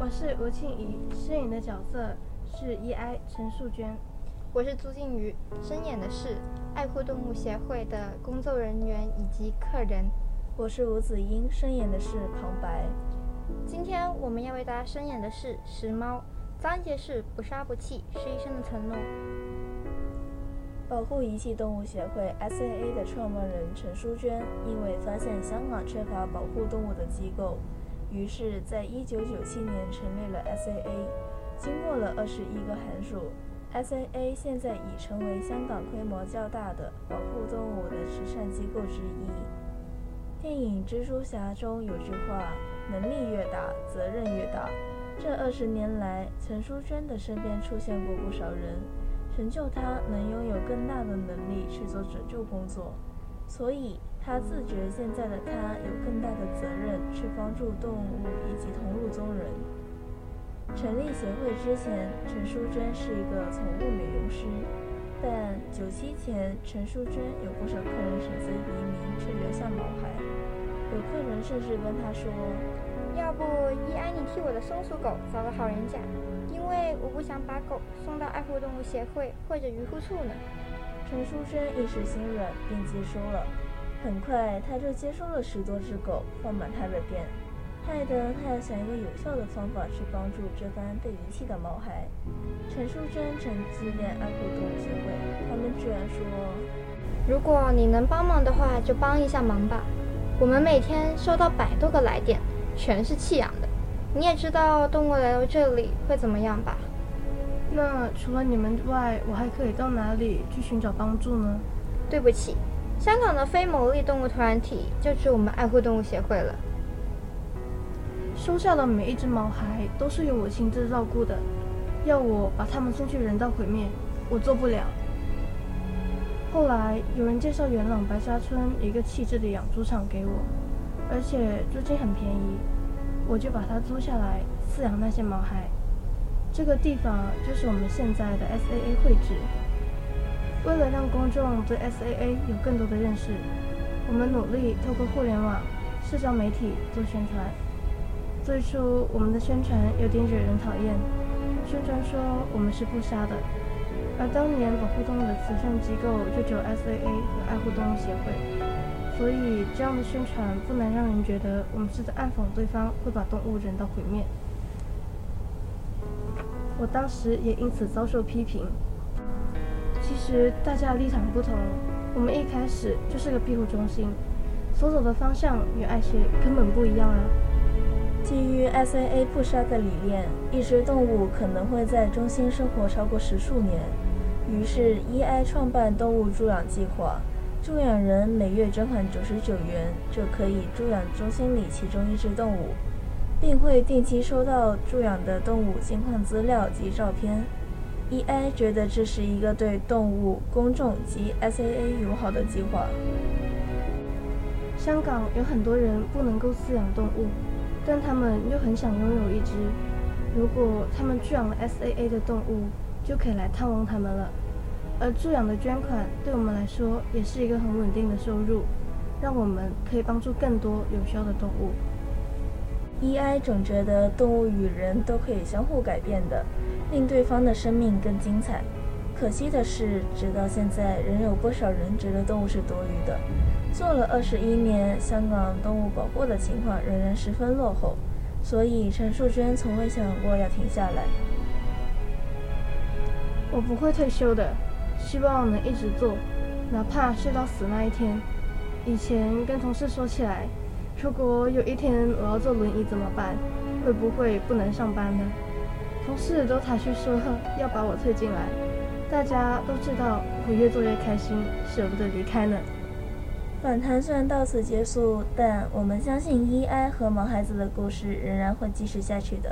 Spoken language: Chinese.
我是吴庆怡，饰演的角色是 EI 陈素娟。我是朱静瑜，饰演的是爱护动物协会的工作人员以及客人。我是吴子英，饰演的是旁白。今天我们要为大家饰演的是石猫，章节是不杀不弃，是一生的承诺。保护遗弃动物协会 （SAA） 的创办人陈淑娟，因为发现香港缺乏保护动物的机构，于是，在1997年成立了 SAA。经过了二十一个寒暑，SAA 现在已成为香港规模较大的保护动物的慈善机构之一。电影《蜘蛛侠》中有句话：“能力越大，责任越大。”这二十年来，陈淑娟的身边出现过不少人。成就她能拥有更大的能力去做拯救工作，所以他自觉现在的他有更大的责任去帮助动物以及同路中人。成立协会之前，陈淑贞是一个宠物美容师，但九七前，陈淑贞有不少客人选择移民却留下毛孩，有客人甚至跟他说：“要不依安你替我的松鼠狗找个好人家。”因为我不想把狗送到爱护动物协会或者渔护处呢。陈淑贞一时心软，便接收了。很快，他就接收了十多只狗，放满他的店，害得他要想一个有效的方法去帮助这番被遗弃的毛孩。陈淑贞曾致电爱护动物协会，他们居然说：“如果你能帮忙的话，就帮一下忙吧。我们每天收到百多个来电，全是弃养的。”你也知道动物来到这里会怎么样吧？那除了你们外，我还可以到哪里去寻找帮助呢？对不起，香港的非牟利动物团体就是我们爱护动物协会了。收下的每一只毛孩都是由我亲自照顾的，要我把它们送去人道毁灭，我做不了。后来有人介绍元朗白沙村一个弃置的养猪场给我，而且租金很便宜。我就把它租下来饲养那些毛孩。这个地方就是我们现在的 SAA 会址。为了让公众对 SAA 有更多的认识，我们努力透过互联网、社交媒体做宣传。最初我们的宣传有点惹人讨厌，宣传说我们是不杀的，而当年保护动物的慈善机构就只有 SAA 和爱护动物协会。所以，这样的宣传不能让人觉得我们是在暗讽对方会把动物人道毁灭。我当时也因此遭受批评。其实大家立场不同，我们一开始就是个庇护中心，所走的方向与爱学根本不一样啊。基于 SAA 不杀的理念，一只动物可能会在中心生活超过十数年，于是 EI 创办动物助养计划。助养人每月捐款九十九元，就可以助养中心里其中一只动物，并会定期收到助养的动物近况资料及照片。eA 觉得这是一个对动物、公众及 SAA 友好的计划。香港有很多人不能够饲养动物，但他们又很想拥有一只。如果他们助养了 SAA 的动物，就可以来探望他们了。而助养的捐款对我们来说也是一个很稳定的收入，让我们可以帮助更多有需要的动物。EI 总觉得动物与人都可以相互改变的，令对方的生命更精彩。可惜的是，直到现在，仍有不少人觉得动物是多余的。做了二十一年，香港动物保护的情况仍然十分落后，所以陈淑娟从未想过要停下来。我不会退休的。希望能一直做，哪怕睡到死那一天。以前跟同事说起来，如果有一天我要坐轮椅怎么办？会不会不能上班呢？同事都抬去说要把我推进来。大家都知道我越做越开心，舍不得离开呢。访谈虽然到此结束，但我们相信 EI 和毛孩子的故事仍然会继续下去的。